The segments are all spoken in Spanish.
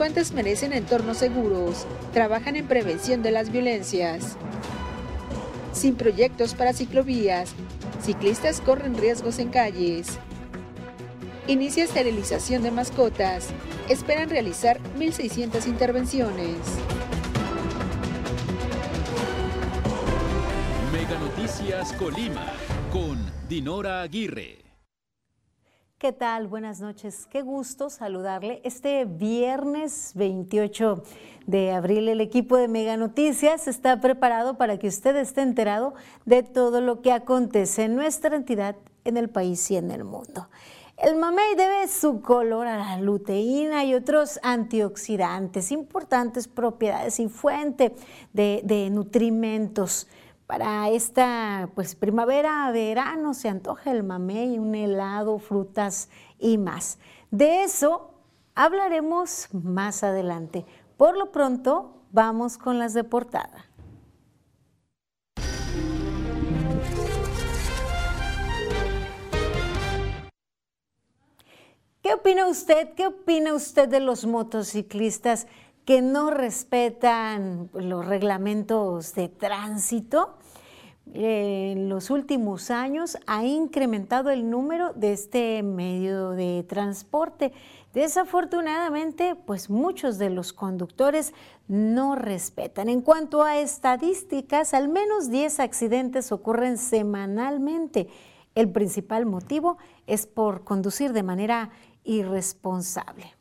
infantes merecen entornos seguros. Trabajan en prevención de las violencias. Sin proyectos para ciclovías, ciclistas corren riesgos en calles. Inicia esterilización de mascotas. Esperan realizar 1.600 intervenciones. Mega Noticias Colima con Dinora Aguirre. ¿Qué tal? Buenas noches. Qué gusto saludarle. Este viernes 28 de abril el equipo de Mega Noticias está preparado para que usted esté enterado de todo lo que acontece en nuestra entidad, en el país y en el mundo. El mamey debe su color a la luteína y otros antioxidantes, importantes propiedades y fuente de, de nutrimentos para esta pues primavera, verano, se antoja el mamey, un helado, frutas y más. De eso hablaremos más adelante. Por lo pronto, vamos con las de portada. ¿Qué opina usted? ¿Qué opina usted de los motociclistas que no respetan los reglamentos de tránsito? En los últimos años ha incrementado el número de este medio de transporte. Desafortunadamente, pues muchos de los conductores no respetan. En cuanto a estadísticas, al menos 10 accidentes ocurren semanalmente. El principal motivo es por conducir de manera irresponsable.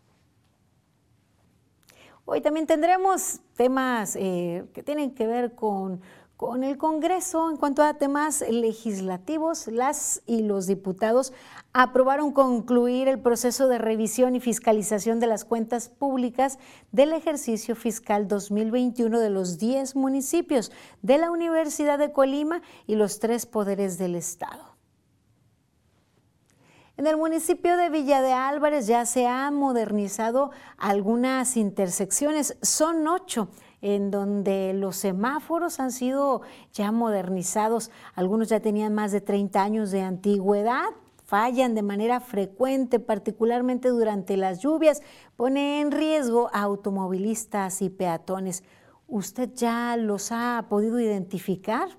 Hoy también tendremos temas eh, que tienen que ver con con el Congreso en cuanto a temas legislativos, las y los diputados aprobaron concluir el proceso de revisión y fiscalización de las cuentas públicas del ejercicio fiscal 2021 de los 10 municipios de la Universidad de Colima y los tres poderes del Estado. En el municipio de Villa de Álvarez ya se han modernizado algunas intersecciones, son ocho en donde los semáforos han sido ya modernizados, algunos ya tenían más de 30 años de antigüedad, fallan de manera frecuente, particularmente durante las lluvias, pone en riesgo a automovilistas y peatones. ¿Usted ya los ha podido identificar?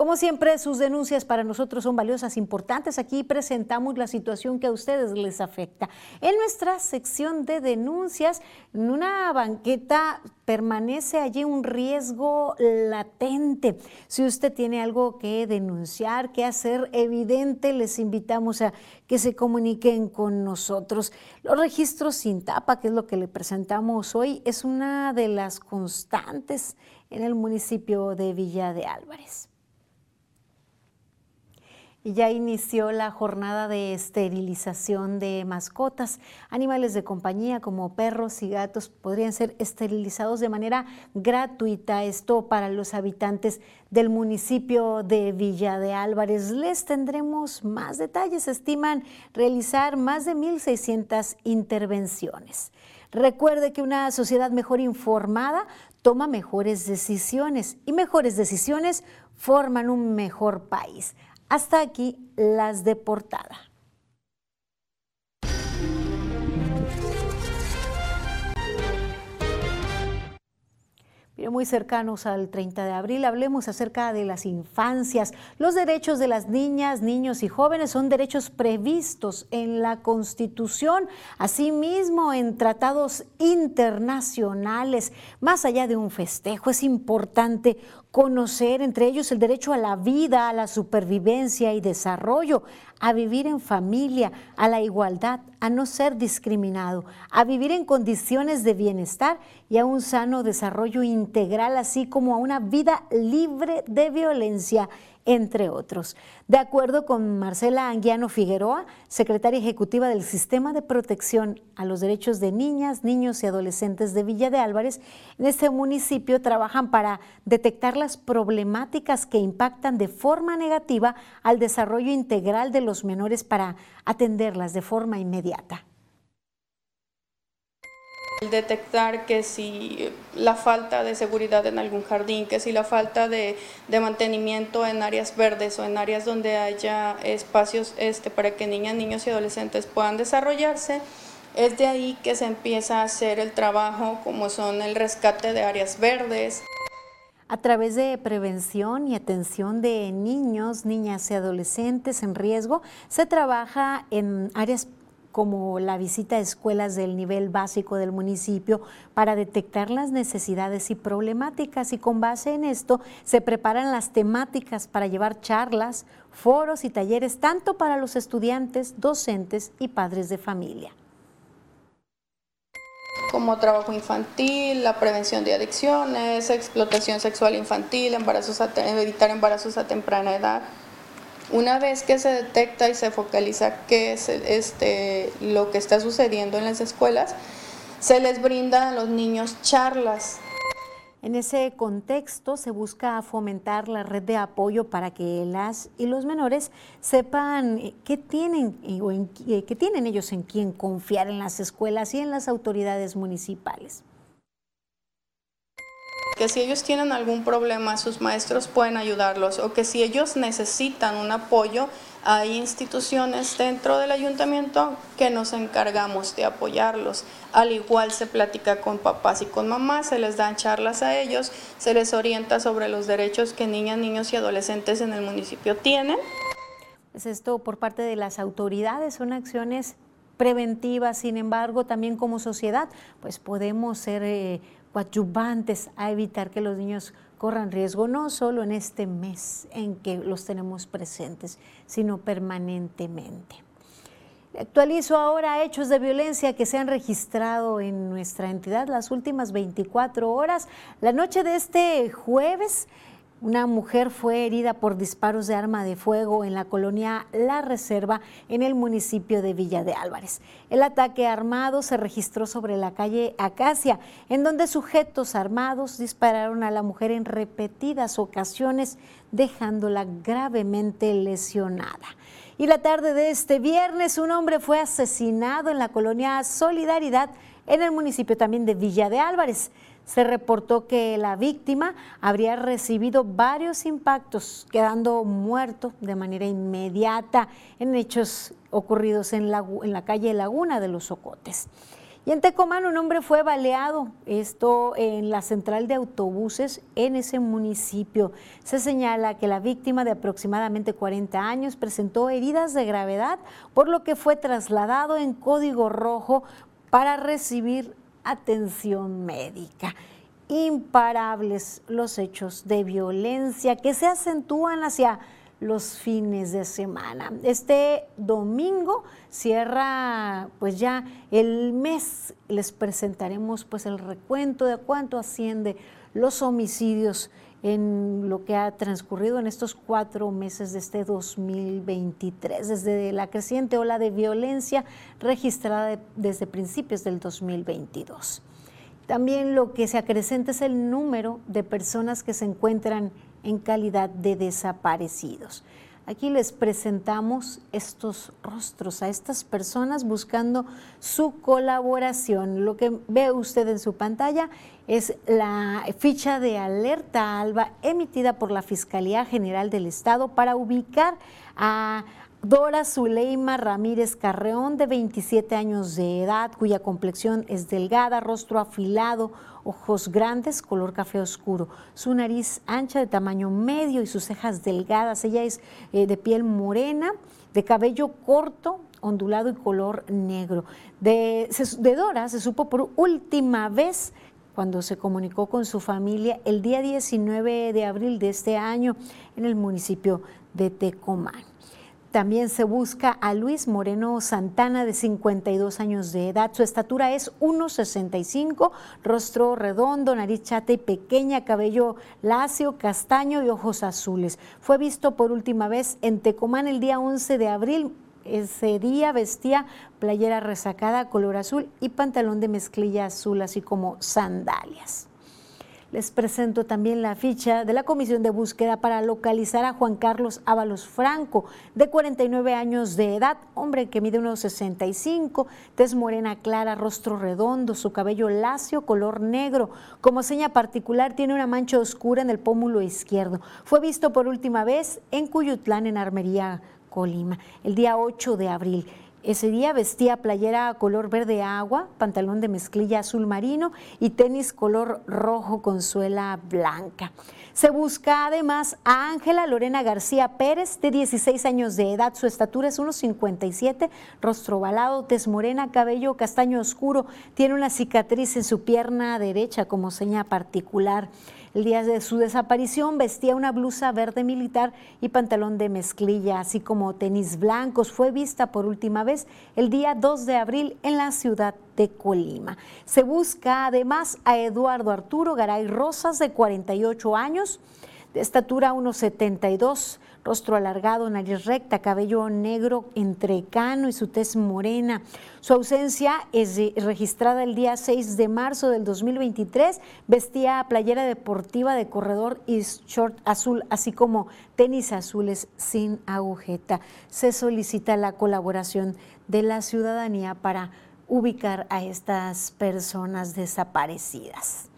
Como siempre, sus denuncias para nosotros son valiosas, importantes. Aquí presentamos la situación que a ustedes les afecta. En nuestra sección de denuncias, en una banqueta permanece allí un riesgo latente. Si usted tiene algo que denunciar, que hacer evidente, les invitamos a que se comuniquen con nosotros. Los registros sin tapa, que es lo que le presentamos hoy, es una de las constantes en el municipio de Villa de Álvarez ya inició la jornada de esterilización de mascotas. Animales de compañía como perros y gatos podrían ser esterilizados de manera gratuita. Esto para los habitantes del municipio de Villa de Álvarez. Les tendremos más detalles. Estiman realizar más de 1.600 intervenciones. Recuerde que una sociedad mejor informada toma mejores decisiones y mejores decisiones forman un mejor país. Hasta aquí las de portada. Muy cercanos al 30 de abril, hablemos acerca de las infancias. Los derechos de las niñas, niños y jóvenes son derechos previstos en la Constitución, asimismo en tratados internacionales. Más allá de un festejo, es importante conocer entre ellos el derecho a la vida, a la supervivencia y desarrollo, a vivir en familia, a la igualdad, a no ser discriminado, a vivir en condiciones de bienestar y a un sano desarrollo integral, así como a una vida libre de violencia entre otros. De acuerdo con Marcela Anguiano Figueroa, secretaria ejecutiva del Sistema de Protección a los Derechos de Niñas, Niños y Adolescentes de Villa de Álvarez, en este municipio trabajan para detectar las problemáticas que impactan de forma negativa al desarrollo integral de los menores para atenderlas de forma inmediata. Detectar que si la falta de seguridad en algún jardín, que si la falta de, mantenimiento en áreas verdes o en áreas donde haya espacios este, para que niñas, niños y adolescentes puedan desarrollarse, Es de ahí que se empieza a hacer el trabajo como son el rescate de áreas verdes. A través de prevención y atención de niños, niñas y adolescentes en riesgo, se trabaja en áreas como la visita a escuelas del nivel básico del municipio para detectar las necesidades y problemáticas y con base en esto se preparan las temáticas para llevar charlas, foros y talleres tanto para los estudiantes, docentes y padres de familia como trabajo infantil, la prevención de adicciones, explotación sexual infantil, embarazos evitar embarazos a temprana edad. Una vez que se detecta y se focaliza qué es este, lo que está sucediendo en las escuelas, se les brinda a los niños charlas. En ese contexto se busca fomentar la red de apoyo para que las y los menores sepan qué tienen o qué tienen ellos en quién confiar en las escuelas y en las autoridades municipales que si ellos tienen algún problema, sus maestros pueden ayudarlos o que si ellos necesitan un apoyo, hay instituciones dentro del ayuntamiento que nos encargamos de apoyarlos. Al igual se platica con papás y con mamás, se les dan charlas a ellos, se les orienta sobre los derechos que niñas, niños y adolescentes en el municipio tienen. Pues esto por parte de las autoridades son acciones preventivas, sin embargo, también como sociedad, pues podemos ser eh, coadyuvantes a evitar que los niños corran riesgo, no solo en este mes en que los tenemos presentes, sino permanentemente. Actualizo ahora hechos de violencia que se han registrado en nuestra entidad las últimas 24 horas. La noche de este jueves, una mujer fue herida por disparos de arma de fuego en la colonia La Reserva en el municipio de Villa de Álvarez. El ataque armado se registró sobre la calle Acacia, en donde sujetos armados dispararon a la mujer en repetidas ocasiones, dejándola gravemente lesionada. Y la tarde de este viernes, un hombre fue asesinado en la colonia Solidaridad en el municipio también de Villa de Álvarez se reportó que la víctima habría recibido varios impactos, quedando muerto de manera inmediata en hechos ocurridos en la, en la calle Laguna de los Socotes. Y en Tecomán un hombre fue baleado, esto en la central de autobuses en ese municipio. Se señala que la víctima de aproximadamente 40 años presentó heridas de gravedad, por lo que fue trasladado en código rojo para recibir atención médica. Imparables los hechos de violencia que se acentúan hacia los fines de semana. Este domingo cierra pues ya el mes. Les presentaremos pues el recuento de cuánto asciende los homicidios en lo que ha transcurrido en estos cuatro meses de este 2023, desde la creciente ola de violencia registrada desde principios del 2022. También lo que se acrecenta es el número de personas que se encuentran en calidad de desaparecidos. Aquí les presentamos estos rostros a estas personas buscando su colaboración. Lo que ve usted en su pantalla es la ficha de alerta ALBA emitida por la Fiscalía General del Estado para ubicar a Dora Zuleima Ramírez Carreón, de 27 años de edad, cuya complexión es delgada, rostro afilado, ojos grandes, color café oscuro, su nariz ancha de tamaño medio y sus cejas delgadas. Ella es eh, de piel morena, de cabello corto, ondulado y color negro. De, de Dora se supo por última vez cuando se comunicó con su familia el día 19 de abril de este año en el municipio de Tecomán. También se busca a Luis Moreno Santana, de 52 años de edad. Su estatura es 1,65, rostro redondo, nariz chata y pequeña, cabello lacio, castaño y ojos azules. Fue visto por última vez en Tecomán el día 11 de abril. Ese día vestía playera resacada color azul y pantalón de mezclilla azul, así como sandalias. Les presento también la ficha de la Comisión de Búsqueda para localizar a Juan Carlos Ábalos Franco, de 49 años de edad, hombre que mide unos 65, tez morena clara, rostro redondo, su cabello lacio, color negro. Como seña particular tiene una mancha oscura en el pómulo izquierdo. Fue visto por última vez en Cuyutlán, en Armería, Colima, el día 8 de abril Ese día vestía playera color verde agua, pantalón de mezclilla azul marino y tenis color rojo con suela blanca. Se busca además a Ángela Lorena García Pérez, de 16 años de edad. Su estatura es 1,57, rostro ovalado, tez morena, cabello castaño oscuro. Tiene una cicatriz en su pierna derecha como seña particular. El día de su desaparición vestía una blusa verde militar y pantalón de mezclilla, así como tenis blancos. Fue vista por última vez el día 2 de abril en la ciudad de Colima. Se busca además a Eduardo Arturo Garay Rosas, de 48 años, de estatura 1,72 rostro alargado, nariz recta, cabello negro entrecano y su tez morena. Su ausencia es registrada el día 6 de marzo del 2023. Vestía playera deportiva de corredor y short azul, así como tenis azules sin agujeta. Se solicita la colaboración de la ciudadanía para ubicar a estas personas desaparecidas.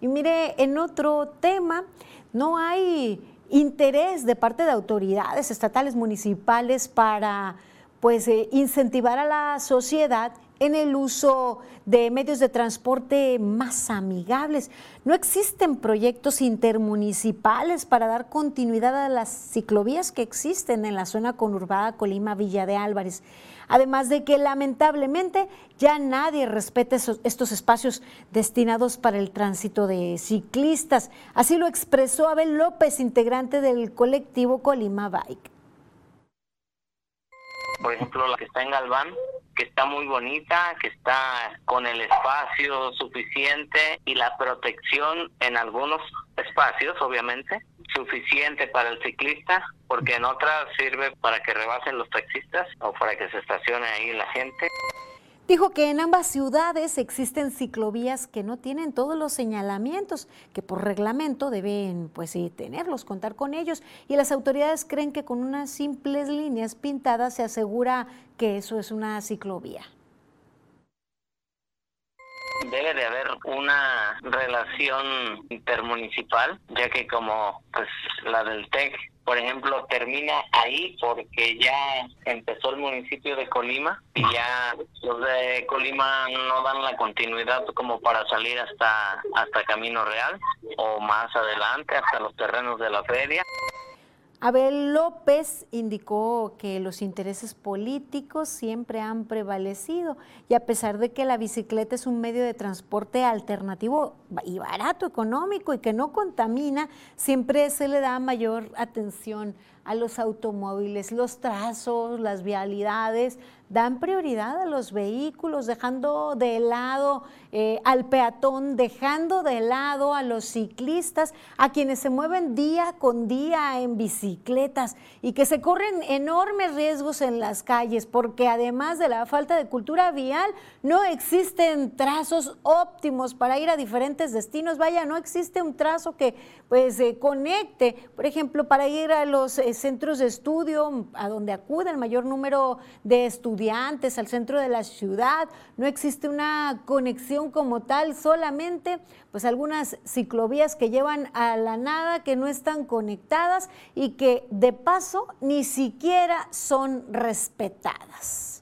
Y mire, en otro tema, no hay interés de parte de autoridades estatales, municipales para pues eh, incentivar a la sociedad en el uso de medios de transporte más amigables. No existen proyectos intermunicipales para dar continuidad a las ciclovías que existen en la zona conurbada Colima Villa de Álvarez. Además de que lamentablemente ya nadie respeta estos espacios destinados para el tránsito de ciclistas. Así lo expresó Abel López, integrante del colectivo Colima Bike. Por ejemplo, la que está en Galván, que está muy bonita, que está con el espacio suficiente y la protección en algunos espacios, obviamente, suficiente para el ciclista, porque en otras sirve para que rebasen los taxistas o para que se estacione ahí la gente. Dijo que en ambas ciudades existen ciclovías que no tienen todos los señalamientos, que por reglamento deben pues tenerlos, contar con ellos, y las autoridades creen que con unas simples líneas pintadas se asegura que eso es una ciclovía. Debe de haber una relación intermunicipal, ya que como pues la del TEC, por ejemplo, termina ahí porque ya empezó el municipio de Colima y ya los de Colima no dan la continuidad como para salir hasta hasta Camino Real o más adelante hasta los terrenos de la feria. Abel López indicó que los intereses políticos siempre han prevalecido y a pesar de que la bicicleta es un medio de transporte alternativo y barato, económico y que no contamina, siempre se le da mayor atención a los automóviles, los trazos, las vialidades, dan prioridad a los vehículos, dejando de lado eh, al peatón, dejando de lado a los ciclistas, a quienes se mueven día con día en bicicletas y que se corren enormes riesgos en las calles, porque además de la falta de cultura vial, no existen trazos óptimos para ir a diferentes destinos. Vaya, no existe un trazo que pues conecte, por ejemplo, para ir a los eh, centros de estudio, a donde acude el mayor número de estudiantes al centro de la ciudad, no existe una conexión como tal, solamente pues algunas ciclovías que llevan a la nada, que no están conectadas y que de paso ni siquiera son respetadas.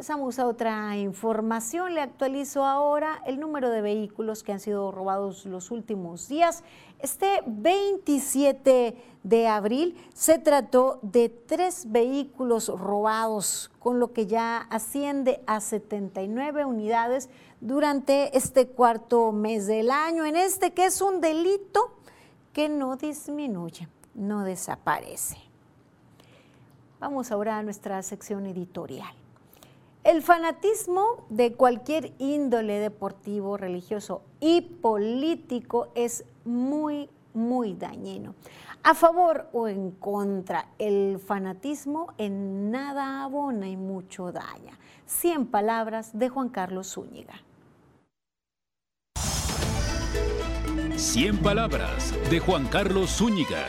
Pasamos a otra información. Le actualizo ahora el número de vehículos que han sido robados los últimos días. Este 27 de abril se trató de tres vehículos robados, con lo que ya asciende a 79 unidades durante este cuarto mes del año, en este que es un delito que no disminuye, no desaparece. Vamos ahora a nuestra sección editorial. El fanatismo de cualquier índole deportivo, religioso y político es muy, muy dañino. A favor o en contra, el fanatismo en nada abona y mucho daña. Cien palabras de Juan Carlos Zúñiga. Cien palabras de Juan Carlos Zúñiga.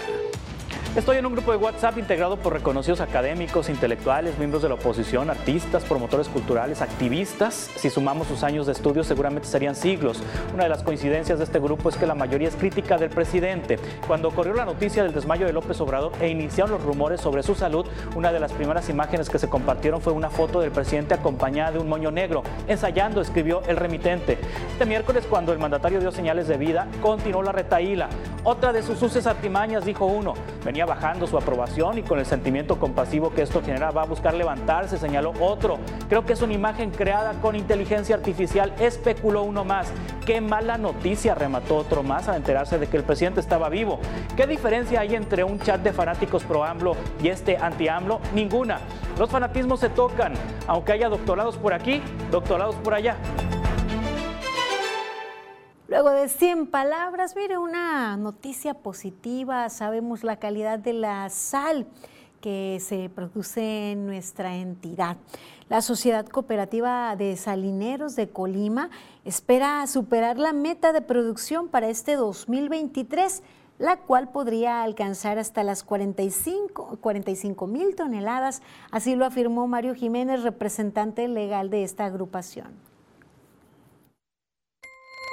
Estoy en un grupo de WhatsApp integrado por reconocidos académicos, intelectuales, miembros de la oposición, artistas, promotores culturales, activistas. Si sumamos sus años de estudio, seguramente serían siglos. Una de las coincidencias de este grupo es que la mayoría es crítica del presidente. Cuando ocurrió la noticia del desmayo de López Obrador e iniciaron los rumores sobre su salud, una de las primeras imágenes que se compartieron fue una foto del presidente acompañada de un moño negro, ensayando, escribió el remitente. Este miércoles, cuando el mandatario dio señales de vida, continuó la retaíla. Otra de sus suces artimañas, dijo uno, bajando su aprobación y con el sentimiento compasivo que esto genera va a buscar levantarse, señaló otro. Creo que es una imagen creada con inteligencia artificial, especuló uno más. Qué mala noticia, remató otro más al enterarse de que el presidente estaba vivo. ¿Qué diferencia hay entre un chat de fanáticos pro AMLO y este anti AMLO? Ninguna. Los fanatismos se tocan, aunque haya doctorados por aquí, doctorados por allá. Luego de 100 palabras, mire una noticia positiva, sabemos la calidad de la sal que se produce en nuestra entidad. La Sociedad Cooperativa de Salineros de Colima espera superar la meta de producción para este 2023, la cual podría alcanzar hasta las 45 mil toneladas, así lo afirmó Mario Jiménez, representante legal de esta agrupación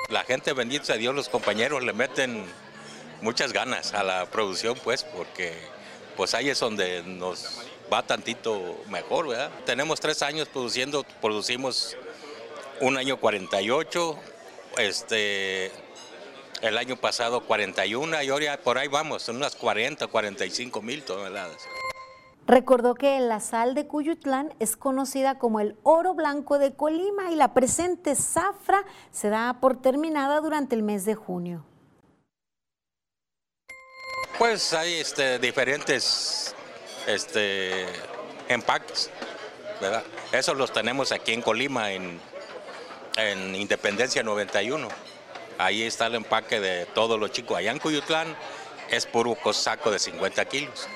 la gente, bendito sea Dios, los compañeros le meten muchas ganas a la producción, pues, porque pues ahí es donde nos va tantito mejor, ¿verdad? Tenemos tres años produciendo, producimos un año 48, este, el año pasado 41 y ahora por ahí vamos, unas 40, 45 mil toneladas. Recordó que la sal de Cuyutlán es conocida como el oro blanco de Colima y la presente zafra se da por terminada durante el mes de junio. Pues hay este, diferentes este, empaques, ¿verdad? Esos los tenemos aquí en Colima, en, en Independencia 91. Ahí está el empaque de todos los chicos. Allá en Cuyutlán es puro saco de 50 kilos.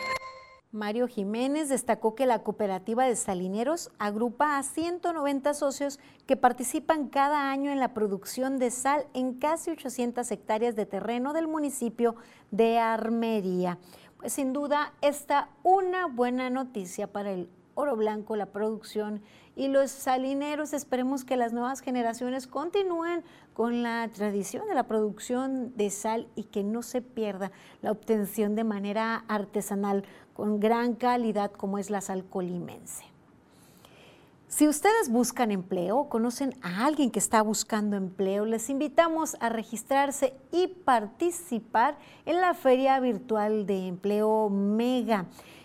Mario Jiménez destacó que la cooperativa de salineros agrupa a 190 socios que participan cada año en la producción de sal en casi 800 hectáreas de terreno del municipio de Armería. Pues sin duda esta una buena noticia para el oro blanco, la producción y los salineros. Esperemos que las nuevas generaciones continúen con la tradición de la producción de sal y que no se pierda la obtención de manera artesanal con gran calidad como es la sal colimense. Si ustedes buscan empleo conocen a alguien que está buscando empleo, les invitamos a registrarse y participar en la Feria Virtual de Empleo Mega.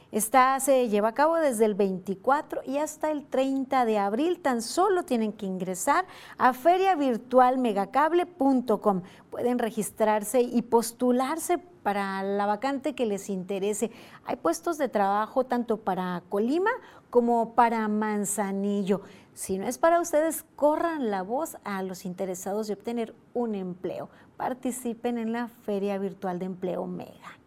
Esta se lleva a cabo desde el 24 y hasta el 30 de abril. Tan solo tienen que ingresar a feriavirtualmegacable.com. Pueden registrarse y postularse para la vacante que les interese. Hay puestos de trabajo tanto para Colima como para Manzanillo. Si no es para ustedes, corran la voz a los interesados de obtener un empleo. Participen en la Feria Virtual de Empleo Mega.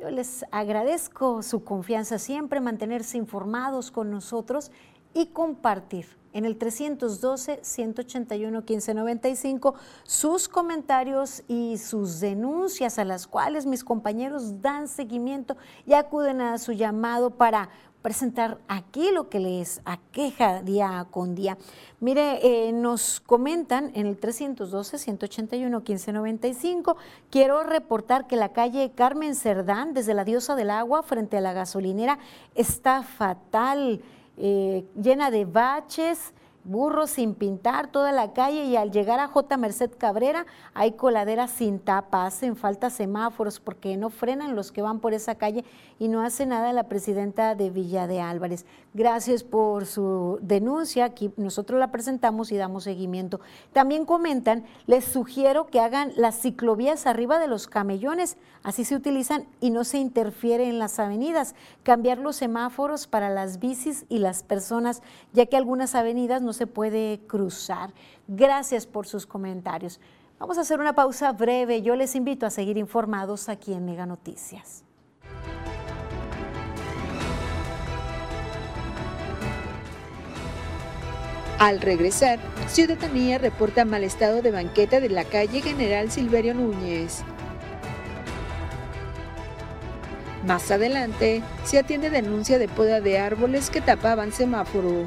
Yo les agradezco su confianza siempre, mantenerse informados con nosotros y compartir en el 312-181-1595 sus comentarios y sus denuncias a las cuales mis compañeros dan seguimiento y acuden a su llamado para presentar aquí lo que les aqueja día con día. Mire, eh, nos comentan en el 312-181-1595, quiero reportar que la calle Carmen Cerdán, desde la Diosa del Agua, frente a la gasolinera, está fatal, eh, llena de baches, burros sin pintar toda la calle y al llegar a J. Merced Cabrera hay coladeras sin tapa, hacen falta semáforos porque no frenan los que van por esa calle y no hace nada la presidenta de Villa de Álvarez. Gracias por su denuncia, aquí nosotros la presentamos y damos seguimiento. También comentan, les sugiero que hagan las ciclovías arriba de los camellones, así se utilizan y no se interfiere en las avenidas, cambiar los semáforos para las bicis y las personas, ya que algunas avenidas no se puede cruzar. Gracias por sus comentarios. Vamos a hacer una pausa breve. Yo les invito a seguir informados aquí en Mega Noticias. Al regresar, Ciudadanía reporta mal estado de banqueta de la calle General Silverio Núñez. Más adelante, se atiende denuncia de poda de árboles que tapaban semáforo.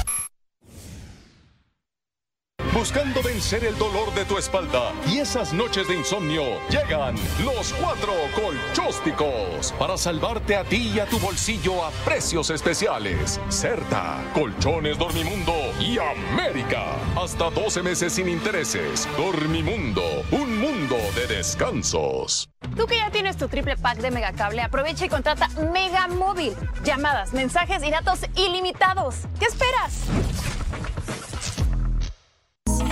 Buscando vencer el dolor de tu espalda y esas noches de insomnio, llegan los cuatro colchósticos para salvarte a ti y a tu bolsillo a precios especiales. Certa, Colchones Dormimundo y América. Hasta 12 meses sin intereses. Dormimundo, un mundo de descansos. Tú que ya tienes tu triple pack de Megacable, aprovecha y contrata Mega Móvil. Llamadas, mensajes y datos ilimitados. ¿Qué esperas?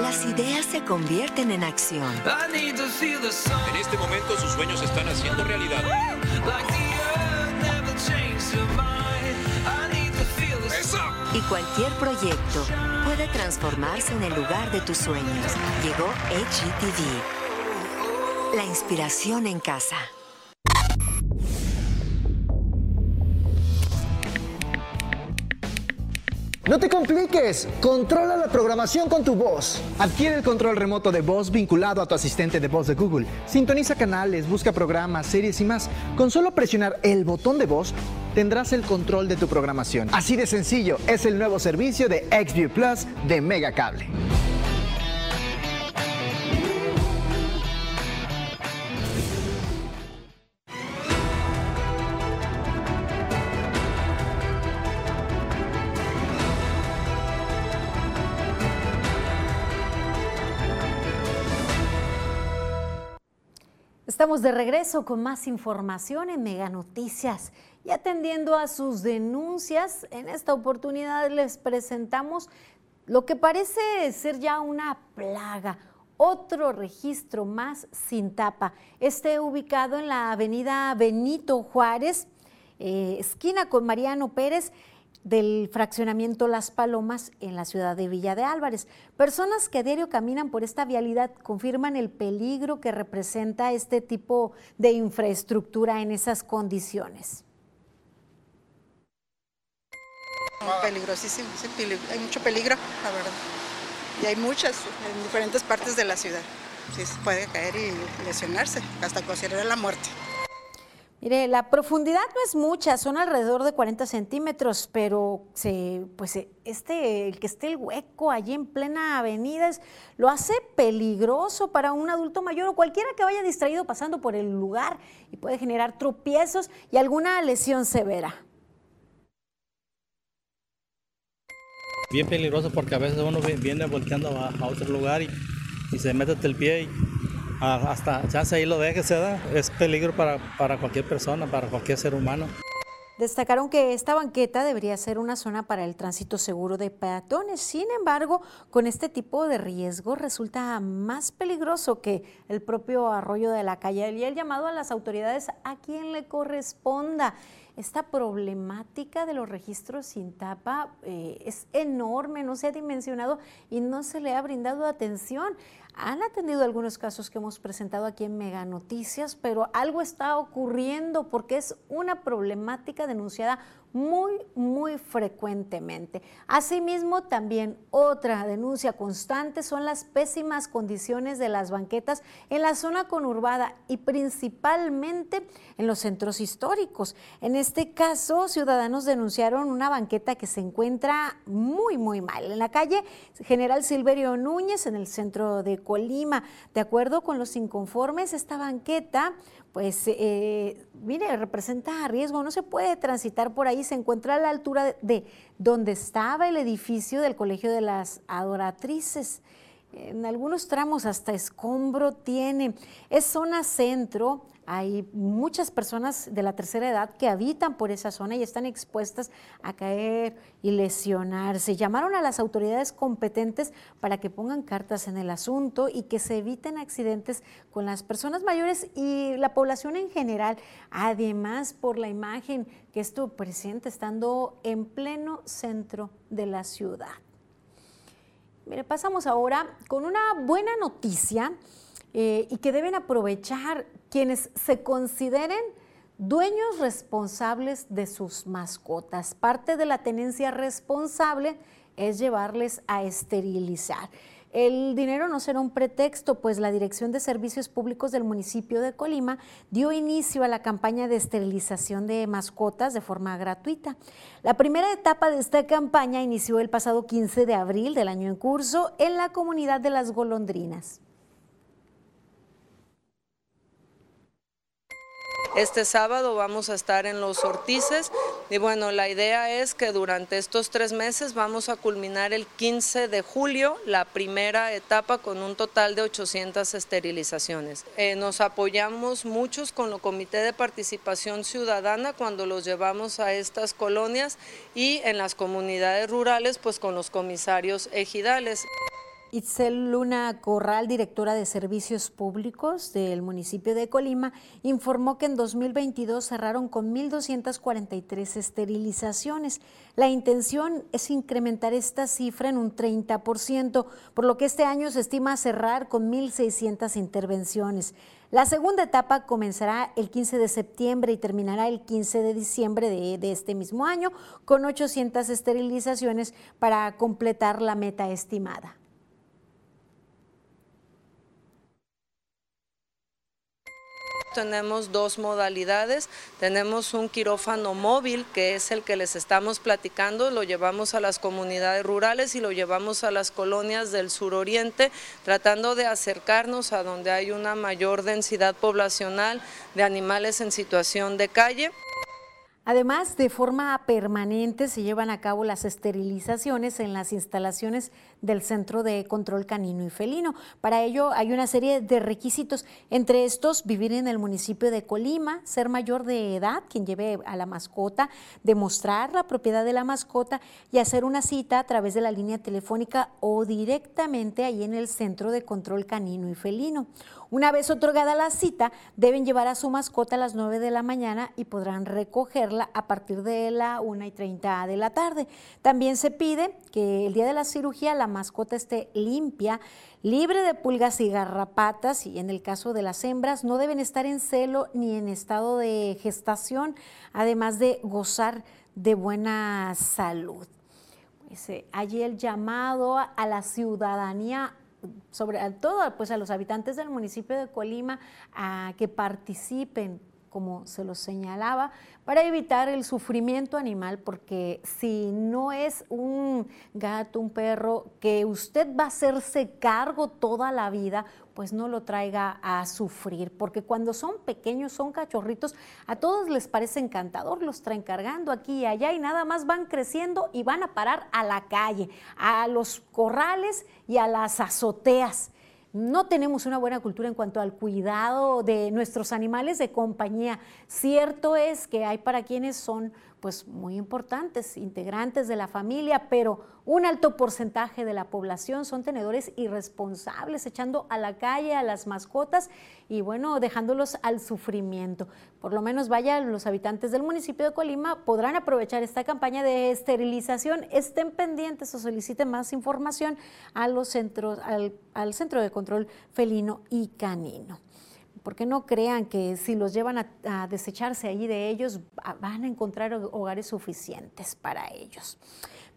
Las ideas se convierten en acción. En este momento sus sueños se están haciendo realidad. Y cualquier proyecto puede transformarse en el lugar de tus sueños. Llegó HGTV. La inspiración en casa. No te compliques, controla la programación con tu voz. Adquiere el control remoto de voz vinculado a tu asistente de voz de Google. Sintoniza canales, busca programas, series y más. Con solo presionar el botón de voz, tendrás el control de tu programación. Así de sencillo, es el nuevo servicio de XView Plus de Megacable. Estamos de regreso con más información en Mega Noticias y atendiendo a sus denuncias, en esta oportunidad les presentamos lo que parece ser ya una plaga, otro registro más sin tapa. Este ubicado en la avenida Benito Juárez, eh, esquina con Mariano Pérez, del fraccionamiento Las Palomas en la ciudad de Villa de Álvarez. Personas que a diario caminan por esta vialidad confirman el peligro que representa este tipo de infraestructura en esas condiciones. Peligrosísimo, sí, hay mucho peligro, la verdad. Y hay muchas en diferentes partes de la ciudad. Sí, se puede caer y lesionarse, hasta considerar la muerte. Mire, la profundidad no es mucha, son alrededor de 40 centímetros, pero se, pues este, el que esté el hueco allí en plena avenida es, lo hace peligroso para un adulto mayor o cualquiera que vaya distraído pasando por el lugar y puede generar tropiezos y alguna lesión severa. Bien peligroso porque a veces uno viene volteando a, otro lugar y, y se mete el pie y hasta chance ahí lo deje, se da. Es peligro para, para cualquier persona, para cualquier ser humano. Destacaron que esta banqueta debería ser una zona para el tránsito seguro de peatones. Sin embargo, con este tipo de riesgo resulta más peligroso que el propio arroyo de la calle. Y el llamado a las autoridades a quien le corresponda. Esta problemática de los registros sin tapa eh, es enorme, no se ha dimensionado y no se le ha brindado atención. Han atendido algunos casos que hemos presentado aquí en Mega Noticias, pero algo está ocurriendo porque es una problemática denunciada muy, muy frecuentemente. Asimismo, también otra denuncia constante son las pésimas condiciones de las banquetas en la zona conurbada y principalmente en los centros históricos. En este caso, ciudadanos denunciaron una banqueta que se encuentra muy, muy mal en la calle General Silverio Núñez, en el centro de Colima. De acuerdo con los inconformes, esta banqueta pues eh, mire, representa riesgo, no se puede transitar por ahí, se encuentra a la altura de, donde estaba el edificio del Colegio de las Adoratrices. En algunos tramos hasta escombro tiene. Es zona centro, hay muchas personas de la tercera edad que habitan por esa zona y están expuestas a caer y lesionarse. Llamaron a las autoridades competentes para que pongan cartas en el asunto y que se eviten accidentes con las personas mayores y la población en general. Además, por la imagen que esto presenta estando en pleno centro de la ciudad. Mire, pasamos ahora con una buena noticia eh, y que deben aprovechar quienes se consideren dueños responsables de sus mascotas. Parte de la tenencia responsable es llevarles a esterilizar. El dinero no será un pretexto, pues la Dirección de Servicios Públicos del municipio de Colima dio inicio a la campaña de esterilización de mascotas de forma gratuita. La primera etapa de esta campaña inició el pasado 15 de abril del año en curso en la comunidad de Las Golondrinas. Este sábado vamos a estar en Los Ortices y bueno, la idea es que durante estos tres meses vamos a culminar el 15 de julio la primera etapa con un total de 800 esterilizaciones. Eh, nos apoyamos muchos con el Comité de Participación Ciudadana cuando los llevamos a estas colonias y en las comunidades rurales pues con los comisarios ejidales. Itzel Luna Corral, directora de Servicios Públicos del municipio de Colima, informó que en 2022 cerraron con 1.243 esterilizaciones. La intención es incrementar esta cifra en un 30%, por lo que este año se estima cerrar con 1.600 intervenciones. La segunda etapa comenzará el 15 de septiembre y terminará el 15 de diciembre de, de, este mismo año con 800 esterilizaciones para completar la meta estimada. Tenemos dos modalidades. Tenemos un quirófano móvil, que es el que les estamos platicando, lo llevamos a las comunidades rurales y lo llevamos a las colonias del suroriente, tratando de acercarnos a donde hay una mayor densidad poblacional de animales en situación de calle. Además, de forma permanente se llevan a cabo las esterilizaciones en las instalaciones del Centro de Control Canino y Felino. Para ello hay una serie de requisitos, entre estos vivir en el municipio de Colima, ser mayor de edad, quien lleve a la mascota, demostrar la propiedad de la mascota y hacer una cita a través de la línea telefónica o directamente ahí en el Centro de Control Canino y Felino. Una vez otorgada la cita, deben llevar a su mascota a las 9 de la mañana y podrán recogerla a partir de la 1 y 30 de la tarde. También se pide que el día de la cirugía la mascota esté limpia, libre de pulgas y garrapatas y en el caso de las hembras no deben estar en celo ni en estado de gestación, además de gozar de buena salud. Allí el llamado a la ciudadanía sobre todo pues a los habitantes del municipio de Colima a que participen como se los señalaba, para evitar el sufrimiento animal, porque si no es un gato, un perro, que usted va a hacerse cargo toda la vida, pues no lo traiga a sufrir, porque cuando son pequeños, son cachorritos, a todos les parece encantador, los traen cargando aquí y allá y nada más van creciendo y van a parar a la calle, a los corrales y a las azoteas no tenemos una buena cultura en cuanto al cuidado de nuestros animales de compañía. Cierto es que hay para quienes son pues muy importantes, integrantes de la familia, pero un alto porcentaje de la población son tenedores irresponsables, echando a la calle a las mascotas y bueno, dejándolos al sufrimiento. Por lo menos vaya, los habitantes del municipio de Colima podrán aprovechar esta campaña de esterilización, estén pendientes o soliciten más información a los centros, al, al Centro de Control Felino y Canino. Porque no crean que si los llevan a, desecharse allí de ellos, van a encontrar hogares suficientes para ellos.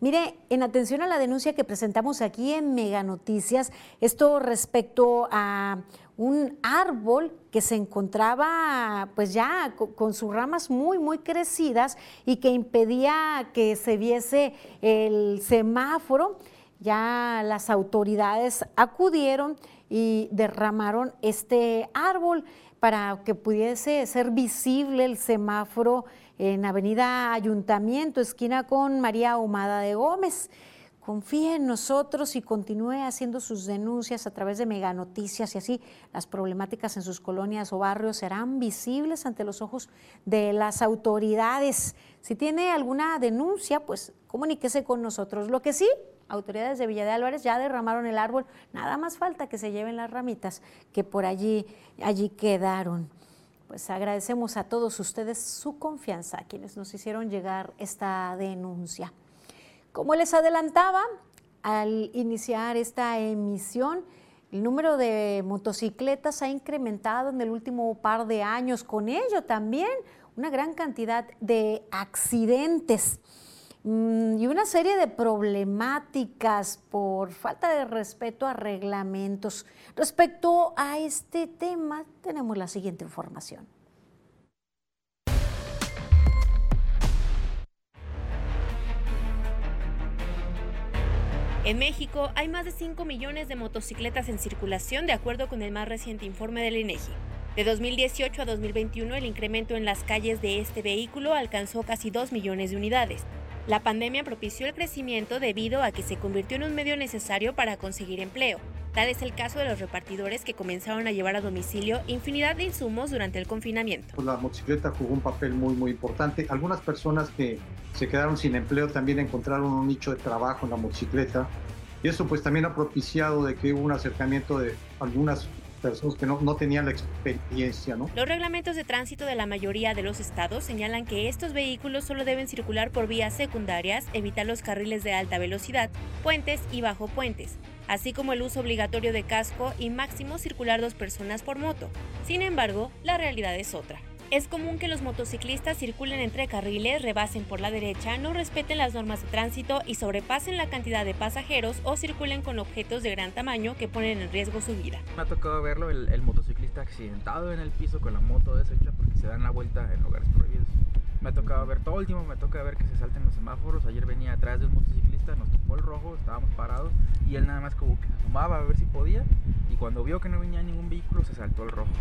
Mire, en atención a la denuncia que presentamos aquí en Mega Noticias, esto respecto a un árbol que se encontraba pues ya con, sus ramas muy muy crecidas y que impedía que se viese el semáforo. Ya las autoridades acudieron y derramaron este árbol para que pudiese ser visible el semáforo en Avenida Ayuntamiento, esquina con María Humada de Gómez. Confíe en nosotros y continúe haciendo sus denuncias a través de Mega Noticias y así las problemáticas en sus colonias o barrios serán visibles ante los ojos de las autoridades. Si tiene alguna denuncia, pues comuníquese con nosotros. Lo que sí, autoridades de Villa de Álvarez ya derramaron el árbol, nada más falta que se lleven las ramitas que por allí, allí quedaron. Pues agradecemos a todos ustedes su confianza, a quienes nos hicieron llegar esta denuncia. Como les adelantaba, al iniciar esta emisión, el número de motocicletas ha incrementado en el último par de años, con ello también una gran cantidad de accidentes. Mm, y una serie de problemáticas por falta de respeto a reglamentos. Respecto a este tema, tenemos la siguiente información. En México hay más de 5 millones de motocicletas en circulación, de acuerdo con el más reciente informe del INEGI. De 2018 a 2021, el incremento en las calles de este vehículo alcanzó casi 2 millones de unidades. La pandemia propició el crecimiento debido a que se convirtió en un medio necesario para conseguir empleo. Tal es el caso de los repartidores que comenzaron a llevar a domicilio infinidad de insumos durante el confinamiento. La motocicleta jugó un papel muy muy importante. Algunas personas que se quedaron sin empleo también encontraron un nicho de trabajo en la motocicleta y eso pues también ha propiciado de que hubo un acercamiento de algunas personas que no, no, tenían la experiencia. ¿no? Los reglamentos de tránsito de la mayoría de los estados señalan que estos vehículos solo deben circular por vías secundarias, evitar los carriles de alta velocidad, puentes y bajo puentes, así como el uso obligatorio de casco y máximo circular dos personas por moto. Sin embargo, la realidad es otra. Es común que los motociclistas circulen entre carriles, rebasen por la derecha, no respeten las normas de tránsito y sobrepasen la cantidad de pasajeros o circulen con objetos de gran tamaño que ponen en riesgo su vida. Me ha tocado verlo, el, motociclista accidentado en el piso con la moto deshecha porque se dan la vuelta en lugares prohibidos. Me ha tocado ver todo último, me toca ver que se salten los semáforos. Ayer venía atrás de un motociclista, nos tocó el rojo, estábamos parados y él nada más como que fumaba a ver si podía y cuando vio que no venía ningún vehículo se saltó el rojo.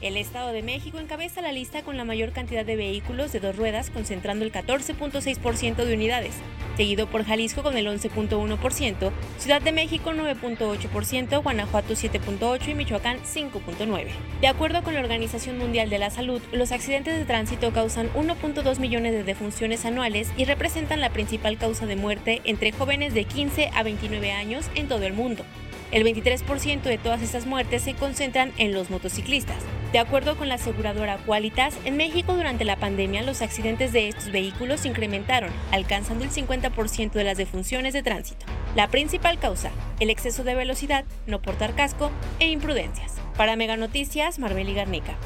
El Estado de México encabeza la lista con la mayor cantidad de vehículos de dos ruedas, concentrando el 14.6% de unidades, seguido por Jalisco con el 11.1%, Ciudad de México 9.8%, Guanajuato 7.8% y Michoacán 5.9%. De acuerdo con la Organización Mundial de la Salud, los accidentes de tránsito causan 1.2 millones de defunciones anuales y representan la principal causa de muerte entre jóvenes de 15 a 29 años en todo el mundo. El 23% de todas estas muertes se concentran en los motociclistas. De acuerdo con la aseguradora Qualitas, en México durante la pandemia los accidentes de estos vehículos incrementaron, alcanzando el 50% de las defunciones de tránsito. La principal causa, el exceso de velocidad, no portar casco e imprudencias. Para Mega Noticias, Marbeli Garnica.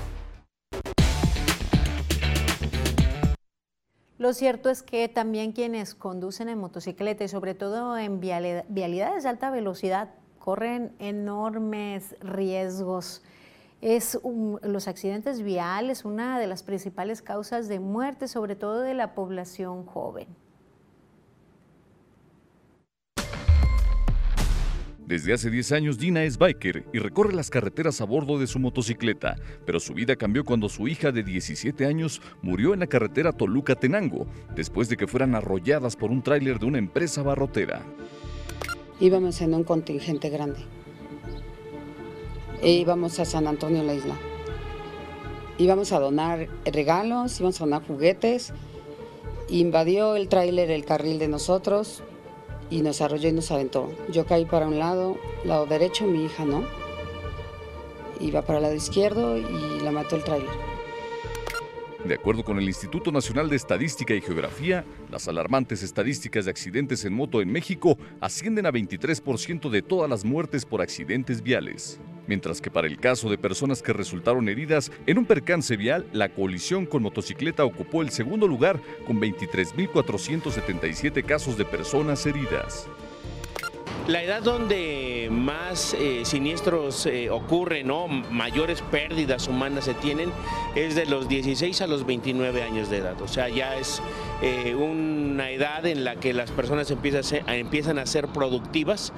Lo cierto es que también quienes conducen en motocicleta y sobre todo en vialidades de alta velocidad corren enormes riesgos. Es los accidentes viales una de las principales causas de muerte, sobre todo de la población joven. Desde hace 10 años Dina es biker y recorre las carreteras a bordo de su motocicleta, pero su vida cambió cuando su hija de 17 años murió en la carretera Toluca-Tenango, después de que fueran arrolladas por un tráiler de una empresa barrotera íbamos en un contingente grande. E íbamos a San Antonio, la isla. Íbamos a donar regalos, íbamos a donar juguetes. Invadió el tráiler el carril de nosotros y nos arrolló y nos aventó. Yo caí para un lado, lado derecho, mi hija no. Iba para el lado izquierdo y la mató el tráiler. De acuerdo con el Instituto Nacional de Estadística y Geografía, las alarmantes estadísticas de accidentes en moto en México ascienden a 23% de todas las muertes por accidentes viales. mientras que para el caso de personas que resultaron heridas en un percance vial, la colisión con motocicleta ocupó el segundo lugar con 23.477 casos de personas heridas. La edad donde más eh, siniestros eh, ocurren o mayores pérdidas humanas se tienen es de los 16 a los 29 años de edad. O sea, ya es eh, una edad en la que las personas empiezan a ser, empiezan a ser productivas.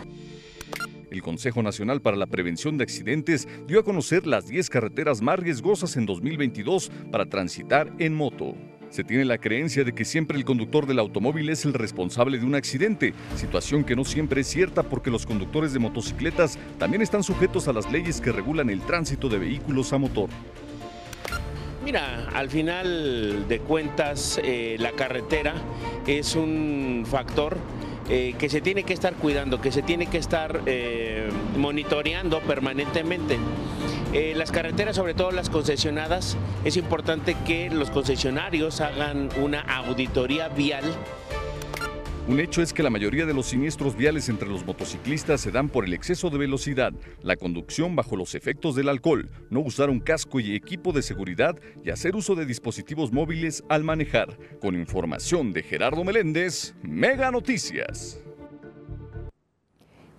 El Consejo Nacional para la Prevención de Accidentes dio a conocer las 10 carreteras más riesgosas en 2022 para transitar en moto. Se tiene la creencia de que siempre el conductor del automóvil es el responsable de un accidente, situación que no siempre es cierta porque los conductores de motocicletas también están sujetos a las leyes que regulan el tránsito de vehículos a motor. Mira, al final de cuentas eh, la carretera es un factor eh, que se tiene que estar cuidando, que se tiene que estar eh, monitoreando permanentemente. Eh, las carreteras, sobre todo las concesionadas, es importante que los concesionarios hagan una auditoría vial un hecho es que la mayoría de los siniestros viales entre los motociclistas se dan por el exceso de velocidad, la conducción bajo los efectos del alcohol, no usar un casco y equipo de seguridad y hacer uso de dispositivos móviles al manejar. Con información de Gerardo Meléndez, Mega Noticias.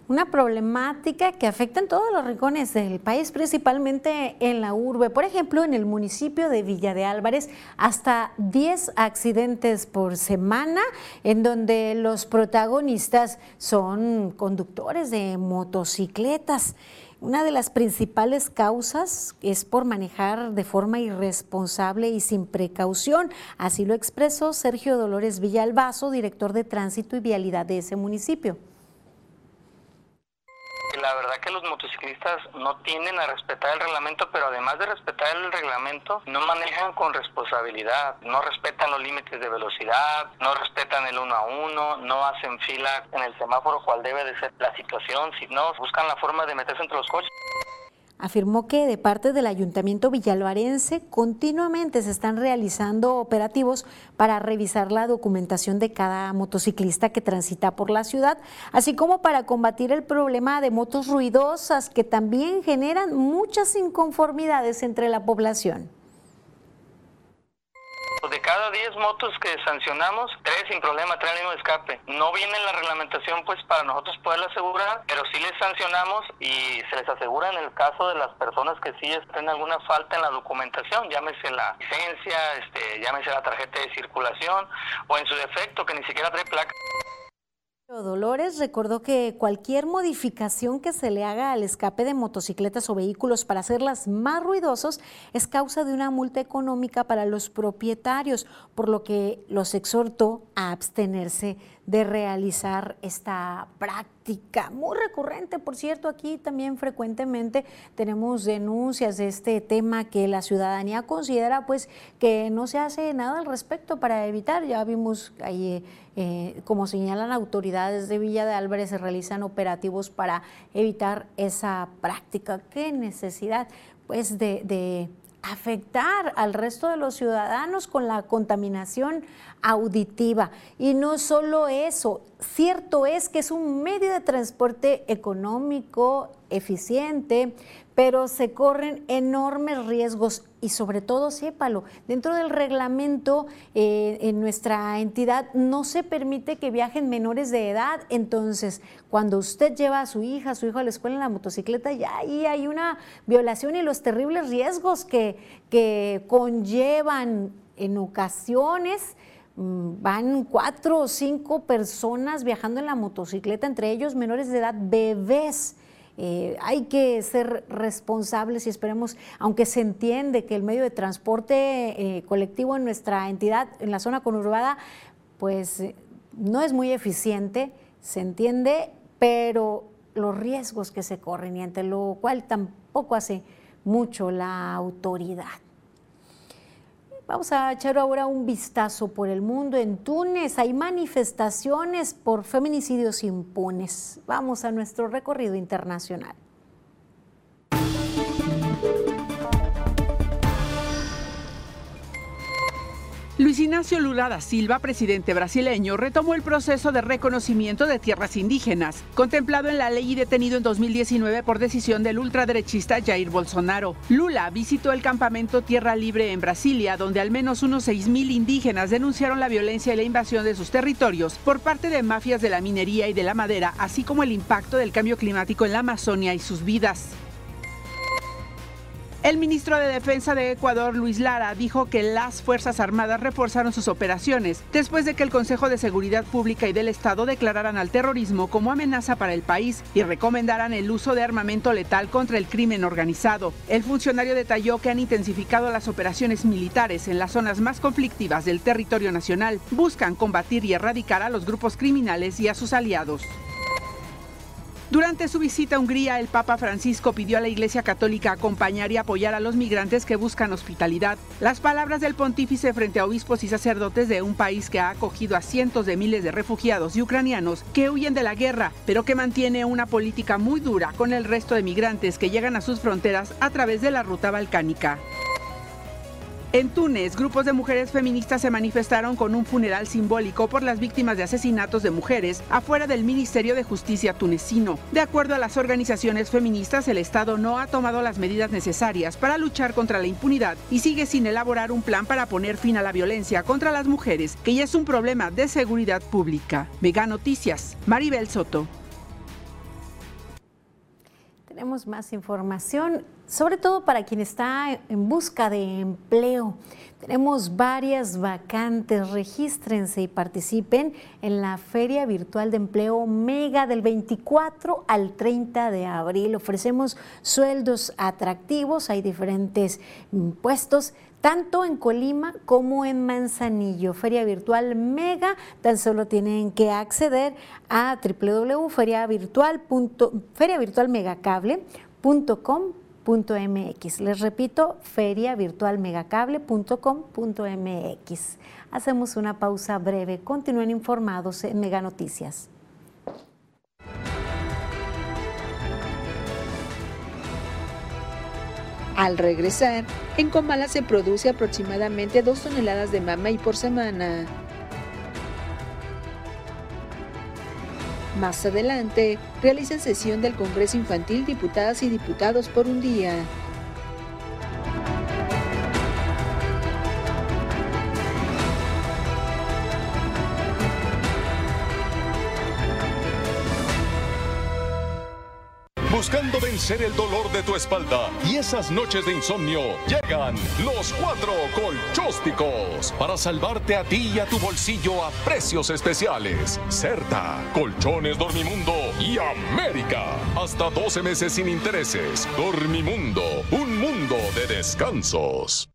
Una problemática que afecta en todos los rincones del país, principalmente en la urbe. Por ejemplo, en el municipio de Villa de Álvarez, hasta 10 accidentes por semana, en donde los protagonistas son conductores de motocicletas. Una de las principales causas es por manejar de forma irresponsable y sin precaución. Así lo expresó Sergio Dolores Villalbazo, director de Tránsito y Vialidad de ese municipio la verdad que los motociclistas no tienen a respetar el reglamento, pero además de respetar el reglamento, no manejan con responsabilidad, no respetan los límites de velocidad, no respetan el uno a uno, no hacen fila en el semáforo cual debe de ser la situación, si no, buscan la forma de meterse entre los coches. Afirmó que de parte del Ayuntamiento Villalvarense continuamente se están realizando operativos para revisar la documentación de cada motociclista que transita por la ciudad, así como para combatir el problema de motos ruidosas que también generan muchas inconformidades entre la población. De cada 10 motos que sancionamos, 3 sin problema traen línea de escape. No viene en la reglamentación pues para nosotros poderla asegurar, pero sí les sancionamos y se les asegura en el caso de las personas que sí estén alguna falta en la documentación, llámese la licencia, este, llámese la tarjeta de circulación o en su defecto que ni siquiera trae placa. Dolores recordó que cualquier modificación que se le haga al escape de motocicletas o vehículos para hacerlas más ruidosos es causa de una multa económica para los propietarios, por lo que los exhortó a abstenerse de realizar esta práctica. Muy recurrente, por cierto, aquí también frecuentemente tenemos denuncias de este tema que la ciudadanía considera pues que no se hace nada al respecto para evitar. Ya vimos ahí, eh, como señalan autoridades de Villa de Álvarez, se realizan operativos para evitar esa práctica. ¿Qué necesidad? Pues de, de afectar al resto de los ciudadanos con la contaminación auditiva. Y no solo eso, cierto es que es un medio de transporte económico, eficiente, pero se corren enormes riesgos. Y sobre todo, sépalo, dentro del reglamento eh, en nuestra entidad no se permite que viajen menores de edad, entonces cuando usted lleva a su hija, a su hijo a la escuela en la motocicleta, ya ahí hay una violación y los terribles riesgos que, que conllevan. En ocasiones mm, van cuatro o cinco personas viajando en la motocicleta, entre ellos menores de edad, bebés. Eh, hay que ser responsables y esperemos, aunque se entiende que el medio de transporte eh, colectivo en nuestra entidad, en la zona conurbada, pues eh, no es muy eficiente, se entiende, pero los riesgos que se corren y ante lo cual tampoco hace mucho la autoridad. Vamos a echar ahora un vistazo por el mundo. En Túnez hay manifestaciones por feminicidios impunes. Vamos a nuestro recorrido internacional. Luis Ignacio Lula da Silva, presidente brasileño, retomó el proceso de reconocimiento de tierras indígenas, contemplado en la ley y detenido en 2019 por decisión del ultraderechista Jair Bolsonaro. Lula visitó el campamento Tierra Libre en Brasilia, donde al menos unos 6.000 indígenas denunciaron la violencia y la invasión de sus territorios por parte de mafias de la minería y de la madera, así como el impacto del cambio climático en la Amazonia y sus vidas. El ministro de Defensa de Ecuador, Luis Lara, dijo que las Fuerzas Armadas reforzaron sus operaciones después de que el Consejo de Seguridad Pública y del Estado declararan al terrorismo como amenaza para el país y recomendaran el uso de armamento letal contra el crimen organizado. El funcionario detalló que han intensificado las operaciones militares en las zonas más conflictivas del territorio nacional. Buscan combatir y erradicar a los grupos criminales y a sus aliados. Durante su visita a Hungría, el Papa Francisco pidió a la Iglesia Católica acompañar y apoyar a los migrantes que buscan hospitalidad. Las palabras del pontífice frente a obispos y sacerdotes de un país que ha acogido a cientos de miles de refugiados y ucranianos que huyen de la guerra, pero que mantiene una política muy dura con el resto de migrantes que llegan a sus fronteras a través de la ruta balcánica. En Túnez, grupos de mujeres feministas se manifestaron con un funeral simbólico por las víctimas de asesinatos de mujeres afuera del Ministerio de Justicia tunecino. De acuerdo a las organizaciones feministas, el Estado no ha tomado las medidas necesarias para luchar contra la impunidad y sigue sin elaborar un plan para poner fin a la violencia contra las mujeres, que ya es un problema de seguridad pública. Mega Noticias, Maribel Soto. Tenemos más información sobre todo para quien está en busca de empleo. Tenemos varias vacantes, regístrense y participen en la Feria Virtual de Empleo Mega del 24 al 30 de abril. Ofrecemos sueldos atractivos, hay diferentes puestos tanto en Colima como en Manzanillo. Feria Virtual Mega, tan solo tienen que acceder a www.feriavirtualmegacable.com .mx. Les repito, feriavirtualmegacable.com.mx. Hacemos una pausa breve. Continúen informados en Mega Noticias. Al regresar, en Comala se produce aproximadamente 2 toneladas de mama y por semana. Más adelante, realizan sesión del Congreso Infantil diputadas y diputados por un día. El dolor de tu espalda y esas noches de insomnio, llegan los cuatro colchósticos para salvarte a ti y a tu bolsillo a precios especiales. Certa, Colchones Dormimundo y América. Hasta 12 meses sin intereses. Dormimundo, un mundo de descansos.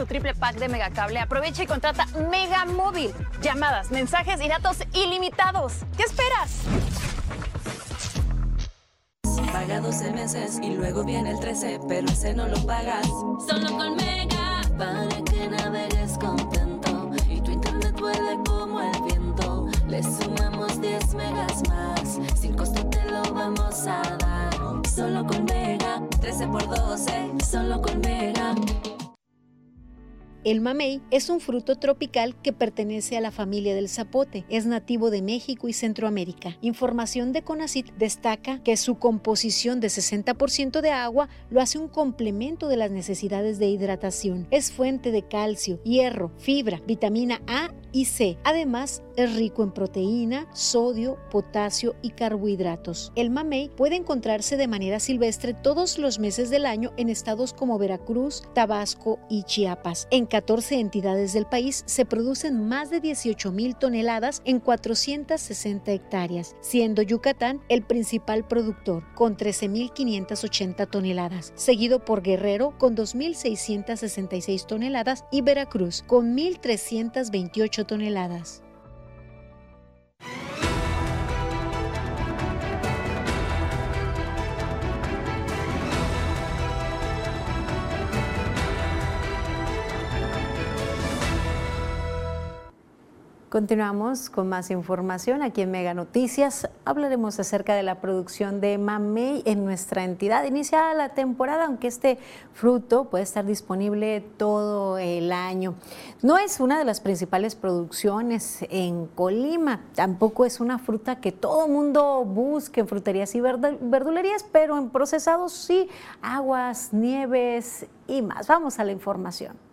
Tu triple pack de Megacable, aprovecha y contrata Mega Móvil. Llamadas, mensajes y datos ilimitados. ¿Qué esperas? Paga 12 meses y luego viene el 13, pero ese no lo pagas. Solo con Mega, para que navegues contento y tu internet vuele como el viento. Le sumamos 10 megas más, sin costo te lo vamos a dar. Solo con Mega, 13 por 12, solo con Mega. El mamey es un fruto tropical que pertenece a la familia del zapote. Es nativo de México y Centroamérica. Información de CONACIT destaca que su composición de 60% de agua lo hace un complemento de las necesidades de hidratación. Es fuente de calcio, hierro, fibra, vitamina A y C. Además, es rico en proteína, sodio, potasio y carbohidratos. El mamey puede encontrarse de manera silvestre todos los meses del año en estados como Veracruz, Tabasco y Chiapas. En 14 entidades del país se producen más de 18 mil toneladas en 460 hectáreas, siendo Yucatán el principal productor, con 13.580 toneladas, seguido por Guerrero con 2.666 toneladas y Veracruz con 1.328 toneladas. Continuamos con más información aquí en Mega Noticias. Hablaremos acerca de la producción de mamey en nuestra entidad. Iniciada la temporada, aunque este fruto puede estar disponible todo el año. No es una de las principales producciones en Colima. Tampoco es una fruta que todo mundo busque en fruterías y verdulerías, pero en procesados sí, aguas, nieves y más. Vamos a la información.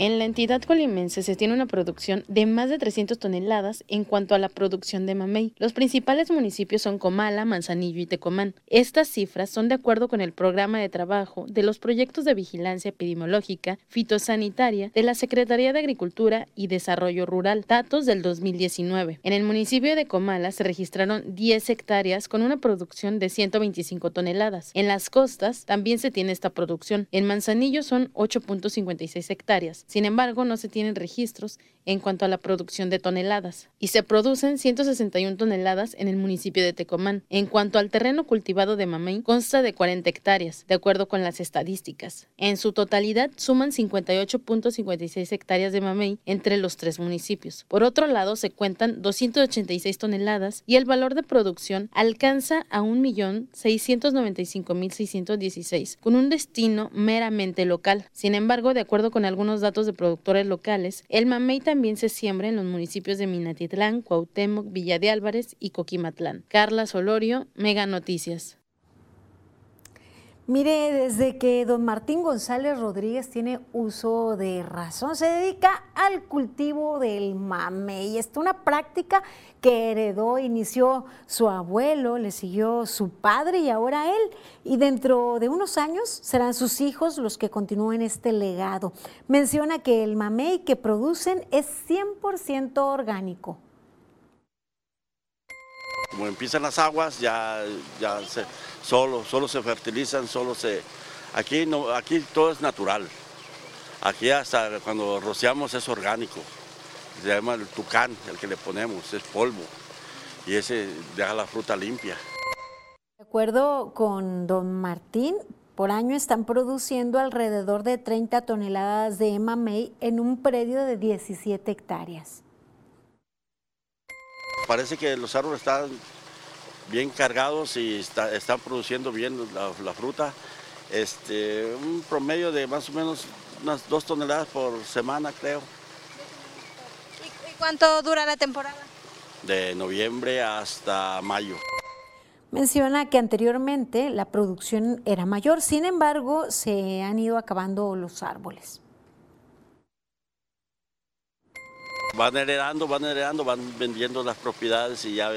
En la entidad colimense se tiene una producción de más de 300 toneladas en cuanto a la producción de mamey. Los principales municipios son Comala, Manzanillo y Tecomán. Estas cifras son de acuerdo con el programa de trabajo de los proyectos de vigilancia epidemiológica fitosanitaria de la Secretaría de Agricultura y Desarrollo Rural, datos del 2019. En el municipio de Comala se registraron 10 hectáreas con una producción de 125 toneladas. En las costas también se tiene esta producción. En Manzanillo son 8.56 hectáreas. Sin embargo, no se tienen registros en cuanto a la producción de toneladas y se producen 161 toneladas en el municipio de Tecomán. En cuanto al terreno cultivado de mamey, consta de 40 hectáreas, de acuerdo con las estadísticas. En su totalidad suman 58.56 hectáreas de mamey entre los tres municipios. Por otro lado, se cuentan 286 toneladas y el valor de producción alcanza a 1.695.616, con un destino meramente local. Sin embargo, de acuerdo con algunos datos de productores locales, el mamey también se siembra en los municipios de Minatitlán, Cuauhtémoc, Villa de Álvarez y Coquimatlán. Carla Solorio, Mega Noticias. Mire, desde que don Martín González Rodríguez tiene uso de razón, se dedica al cultivo del mamey. Es una práctica que heredó, inició su abuelo, le siguió su padre y ahora él. Y dentro de unos años serán sus hijos los que continúen este legado. Menciona que el mamey que producen es 100% orgánico. Como empiezan las aguas, ya, ya solo, solo se fertilizan, solo se... Aquí, no, aquí todo es natural. Aquí hasta cuando rociamos es orgánico. Se llama el tucán, el que le ponemos, es polvo. Y ese deja la fruta limpia. De acuerdo con don Martín, por año están produciendo alrededor de 30 toneladas de mamey en un predio de 17 hectáreas. Parece que los árboles están bien cargados y están produciendo bien la, fruta. Este, un promedio de más o menos unas dos toneladas por semana, creo. ¿Y, cuánto dura la temporada? De noviembre hasta mayo. Menciona que anteriormente la producción era mayor, sin embargo, se han ido acabando los árboles. Van heredando, van heredando, van vendiendo las propiedades y ya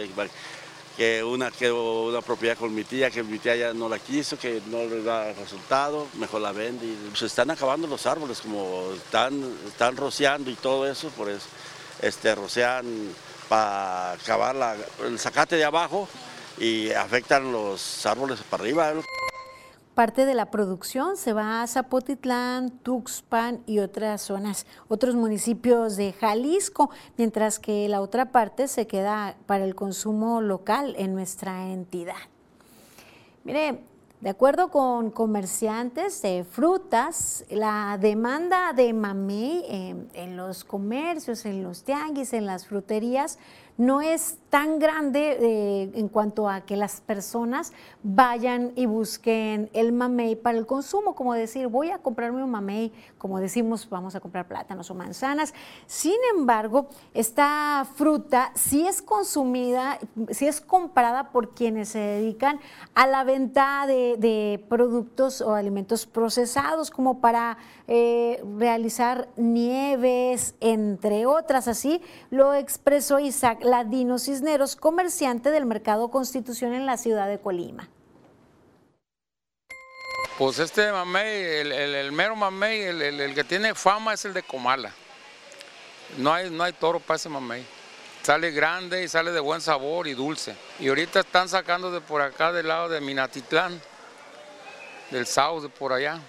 que una quedó una propiedad con mi tía, que mi tía ya no la quiso, que no le da resultado, mejor la vende. Se están acabando los árboles, como están, están rociando y todo eso, por eso este, rocian para acabar el zacate de abajo y afectan los árboles para arriba. Parte de la producción se va a Zapotitlán, Tuxpan y otras zonas, otros municipios de Jalisco, mientras que la otra parte se queda para el consumo local en nuestra entidad. Mire, de acuerdo con comerciantes de frutas, la demanda de mamey en, los comercios, en los tianguis, en las fruterías, no es tan grande eh, en cuanto a que las personas vayan y busquen el mamey para el consumo, como decir, voy a comprarme un mamey, como decimos, vamos a comprar plátanos o manzanas. Sin embargo, esta fruta sí es consumida, sí es comprada por quienes se dedican a la venta de, productos o alimentos procesados, como para eh, realizar nieves, entre otras. Así lo expresó Isaac Ladino comerciante del Mercado Constitución en la ciudad de Colima. Pues este mamey, el, mero mamey, el, que tiene fama es el de Comala. No hay, no hay toro para ese mamey. Sale grande y sale de buen sabor y dulce. Y ahorita están sacando de por acá, del lado de Minatitlán, del South, de por allá.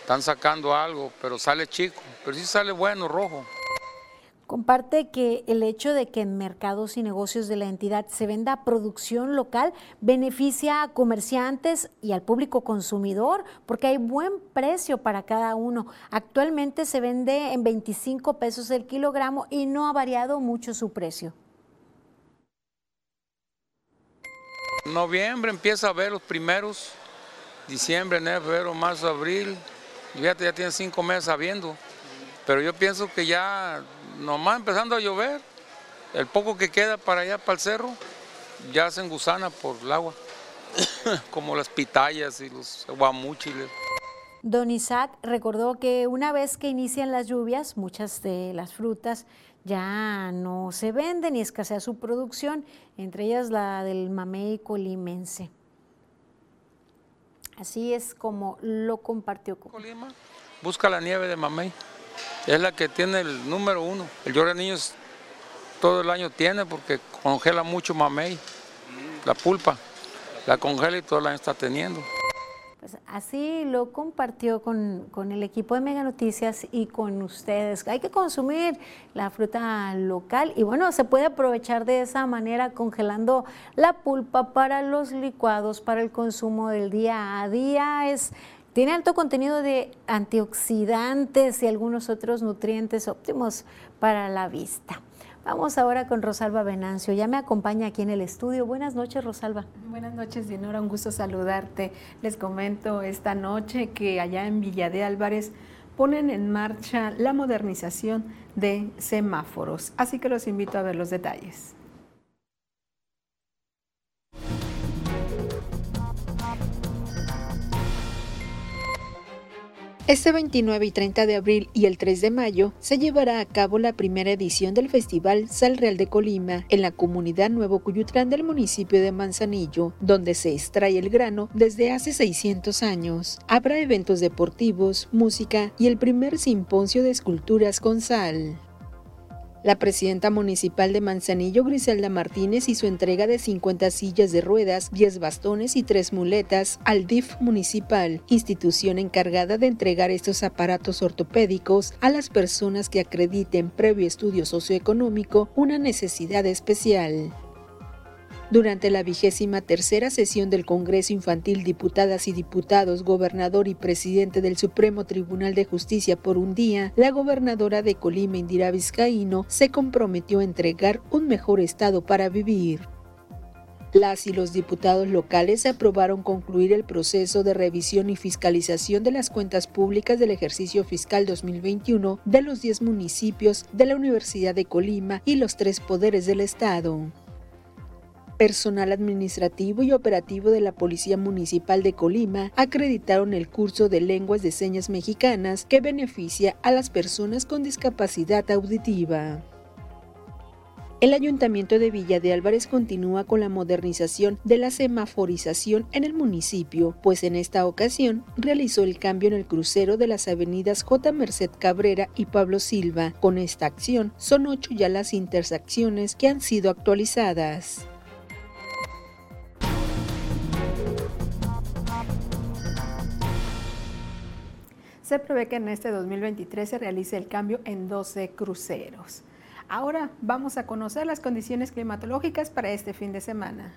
Están sacando algo, pero sale chico, pero sí sale bueno, rojo. Comparte que el hecho de que en mercados y negocios de la entidad se venda producción local beneficia a comerciantes y al público consumidor porque hay buen precio para cada uno. Actualmente se vende en 25 pesos el kilogramo y no ha variado mucho su precio. Noviembre empieza a ver los primeros, diciembre, enero, febrero, marzo, abril, fíjate, ya tiene cinco meses habiendo, pero yo pienso que ya nomás empezando a llover, el poco que queda para allá, para el cerro, ya se engusana por el agua, como las pitayas y los guamúchiles. Don Isaac recordó que una vez que inician las lluvias, muchas de las frutas ya no se venden y escasea su producción, entre ellas la del mamey colimense. Así es como lo compartió con Colima. Busca la nieve de mamey es la que tiene el número uno. El llora niños todo el año tiene porque congela mucho mamey, la pulpa, la congela y todo el año está teniendo. Pues así lo compartió con, con, el equipo de Mega Noticias y con ustedes. Hay que consumir la fruta local y bueno, se puede aprovechar de esa manera congelando la pulpa para los licuados, para el consumo del día a día. Es tiene alto contenido de antioxidantes y algunos otros nutrientes óptimos para la vista. Vamos ahora con Rosalba Venancio. Ya me acompaña aquí en el estudio. Buenas noches, Rosalba. Buenas noches, Dinora. Un gusto saludarte. Les comento esta noche que allá en Villa de Álvarez ponen en marcha la modernización de semáforos. Así que los invito a ver los detalles. Este 29 y 30 de abril y el 3 de mayo se llevará a cabo la primera edición del Festival Sal Real de Colima en la comunidad Nuevo Cuyutlán del municipio de Manzanillo, donde se extrae el grano desde hace 600 años. Habrá eventos deportivos, música y el primer simposio de esculturas con sal. La presidenta municipal de Manzanillo, Griselda Martínez, hizo entrega de 50 sillas de ruedas, 10 bastones y 3 muletas al DIF municipal, institución encargada de entregar estos aparatos ortopédicos a las personas que acrediten previo estudio socioeconómico una necesidad especial. Durante la vigésima tercera sesión del Congreso Infantil, diputadas y diputados, gobernador y presidente del Supremo Tribunal de Justicia por un día, la gobernadora de Colima, Indira Vizcaíno, se comprometió a entregar un mejor estado para vivir. Las y los diputados locales aprobaron concluir el proceso de revisión y fiscalización de las cuentas públicas del ejercicio fiscal 2021 de los 10 municipios de la Universidad de Colima y los tres poderes del Estado. Personal administrativo y operativo de la Policía Municipal de Colima acreditaron el curso de lenguas de señas mexicanas que beneficia a las personas con discapacidad auditiva. El Ayuntamiento de Villa de Álvarez continúa con la modernización de la semaforización en el municipio, pues en esta ocasión realizó el cambio en el crucero de las avenidas J. Merced Cabrera y Pablo Silva. Con esta acción son ocho ya las intersecciones que han sido actualizadas. Se prevé que en este 2023 se realice el cambio en 12 cruceros. Ahora vamos a conocer las condiciones climatológicas para este fin de semana.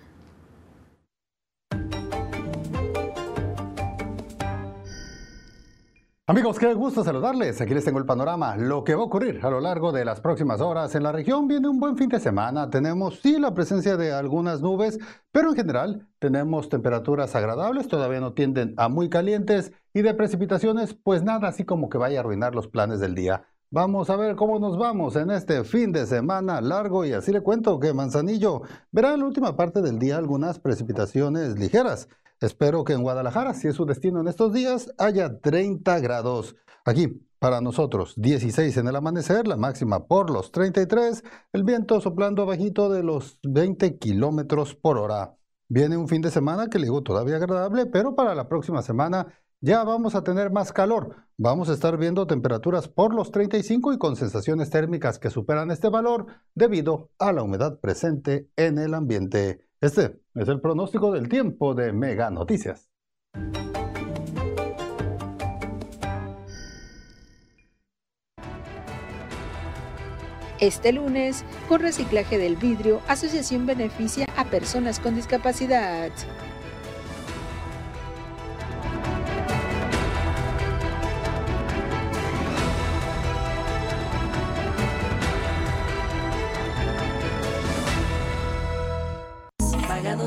Amigos, qué gusto saludarles. Aquí les tengo el panorama. Lo que va a ocurrir a lo largo de las próximas horas en la región viene un buen fin de semana. Tenemos sí la presencia de algunas nubes, pero en general tenemos temperaturas agradables, todavía no tienden a muy calientes y de precipitaciones, pues nada así como que vaya a arruinar los planes del día. Vamos a ver cómo nos vamos en este fin de semana largo y así le cuento que Manzanillo verá en la última parte del día algunas precipitaciones ligeras. Espero que en Guadalajara, si es su destino en estos días, haya 30 grados. Aquí, para nosotros, 16 en el amanecer, la máxima por los 33, el viento soplando abajito de los 20 kilómetros por hora. Viene un fin de semana que le digo todavía agradable, pero para la próxima semana ya vamos a tener más calor. Vamos a estar viendo temperaturas por los 35 y con sensaciones térmicas que superan este valor debido a la humedad presente en el ambiente. Este es el pronóstico del tiempo de Mega Noticias. Este lunes, con reciclaje del vidrio, Asociación beneficia a personas con discapacidad.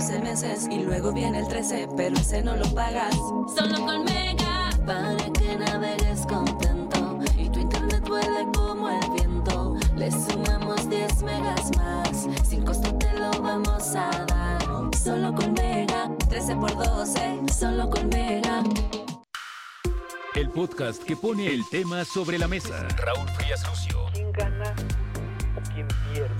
12 meses y luego viene el 13, pero ese no lo pagas. Solo con Mega, para que navegues contento y tu internet vuele como el viento. Le sumamos 10 megas más, sin costo te lo vamos a dar. Solo con Mega, 13 por 12, solo con Mega. El podcast que pone el tema sobre la mesa. Raúl Frías Lucio. ¿Quién gana o quién pierde?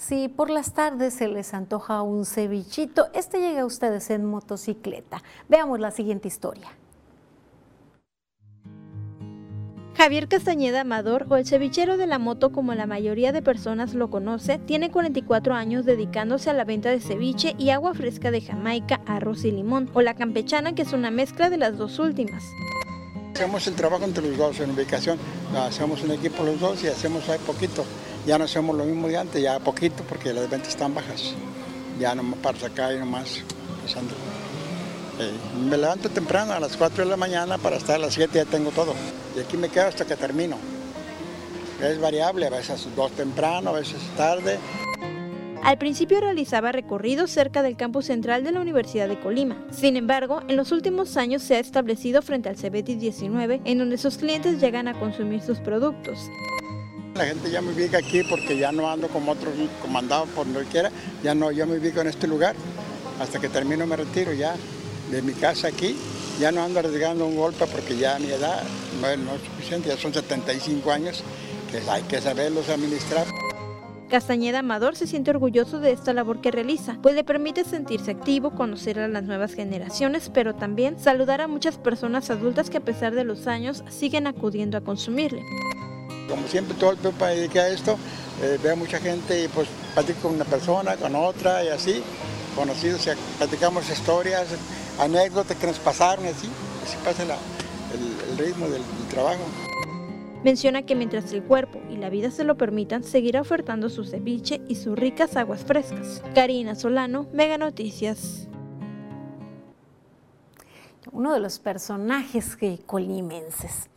Si por las tardes se les antoja un cevichito, este llega a ustedes en motocicleta. Veamos la siguiente historia. Javier Castañeda Amador, o el cevichero de la moto como la mayoría de personas lo conoce, tiene 44 años dedicándose a la venta de ceviche y agua fresca de Jamaica, arroz y limón, o la campechana que es una mezcla de las dos últimas. Hacemos el trabajo entre los dos en ubicación, hacemos un equipo los dos y hacemos ahí poquito. Ya no hacemos lo mismo de antes, ya poquito porque las ventas están bajas. Ya nomás para sacar y nomás pasando. Eh, me levanto temprano a las 4 de la mañana para estar a las 7 ya tengo todo. Y aquí me quedo hasta que termino. Es variable, a veces dos temprano, a veces tarde. Al principio realizaba recorridos cerca del campus central de la Universidad de Colima. Sin embargo, en los últimos años se ha establecido frente al Cebetis 19, en donde sus clientes llegan a consumir sus productos. La gente ya me ubica aquí porque ya no ando como otros comandados por donde quiera, ya no, ya me ubico en este lugar. Hasta que termino me retiro ya de mi casa aquí. Ya no ando arriesgando un golpe porque ya mi edad no no es suficiente, ya son 75 años, que hay que saberlos administrar. Castañeda Amador se siente orgulloso de esta labor que realiza, pues le permite sentirse activo, conocer a las nuevas generaciones, pero también saludar a muchas personas adultas que a pesar de los años siguen acudiendo a consumirle. Como siempre todo el tiempo me dediqué a esto, eh, veo mucha gente y pues platico con una persona, con otra y así, conocidos, y platicamos historias, anécdotas que nos pasaron y así, así pasa la- el, el ritmo del, del trabajo. Menciona que mientras el cuerpo y la vida se lo permitan, seguirá ofertando su ceviche y sus ricas aguas frescas. Karina Solano, Mega Noticias. Uno de los personajes que colimenses.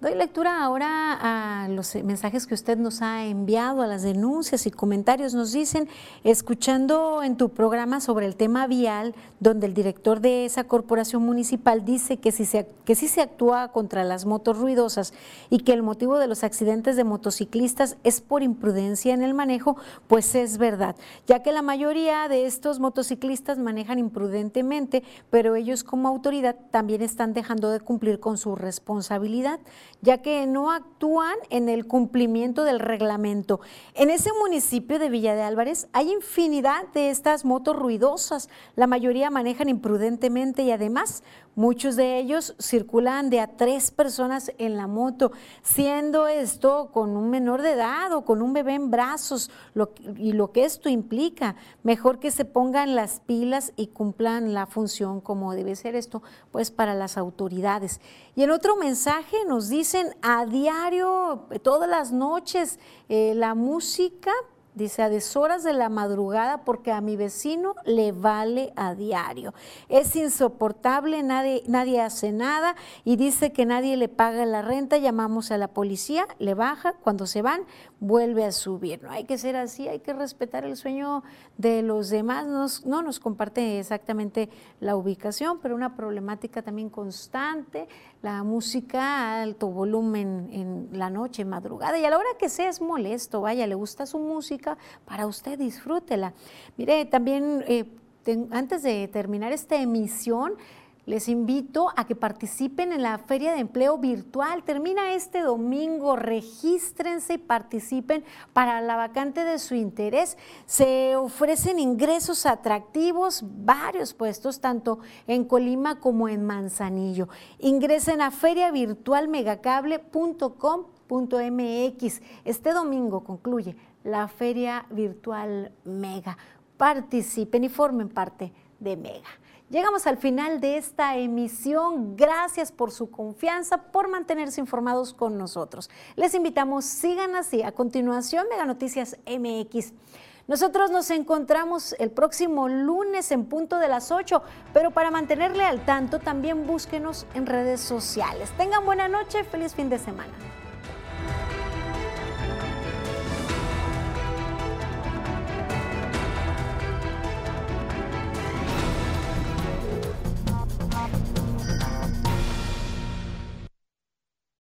Doy lectura ahora a los mensajes que usted nos ha enviado, a las denuncias y comentarios. Nos dicen, escuchando en tu programa sobre el tema vial, donde el director de esa corporación municipal dice que si se, que sí se actúa contra las motos ruidosas y que el motivo de los accidentes de motociclistas es por imprudencia en el manejo, pues es verdad, ya que la mayoría de estos motociclistas manejan imprudentemente, pero ellos como autoridad también están dejando de cumplir con su responsabilidad ya que no actúan en el cumplimiento del reglamento. En ese municipio de Villa de Álvarez hay infinidad de estas motos ruidosas. La mayoría manejan imprudentemente y además Muchos de ellos circulan de a tres personas en la moto, siendo esto con un menor de edad o con un bebé en brazos y lo que esto implica. Mejor que se pongan las pilas y cumplan la función como debe ser esto, pues para las autoridades. Y en otro mensaje nos dicen a diario, todas las noches, eh, la música Dice, a deshoras de la madrugada porque a mi vecino le vale a diario. Es insoportable, nadie, nadie hace nada y dice que nadie le paga la renta. Llamamos a la policía, le baja, cuando se van vuelve a subir. No hay que ser así, hay que respetar el sueño de los demás. no nos comparte exactamente la ubicación, pero una problemática también constante la música a alto volumen en la noche, madrugada, y a la hora que sea es molesto, vaya, le gusta su música, para usted disfrútela. Mire, también eh, antes de terminar esta emisión, les invito a que participen en la Feria de Empleo Virtual. Termina este domingo, regístrense y participen para la vacante de su interés. Se ofrecen ingresos atractivos, varios puestos, tanto en Colima como en Manzanillo. Ingresen a feriavirtualmegacable.com.mx. Este domingo concluye la Feria Virtual Mega. Participen y formen parte de Mega. Llegamos al final de esta emisión. Gracias por su confianza, por mantenerse informados con nosotros. Les invitamos, sigan así. A continuación, Mega Noticias MX. Nosotros nos encontramos el próximo lunes en punto de las 8, pero para mantenerle al tanto también búsquenos en redes sociales. Tengan buena noche, feliz fin de semana.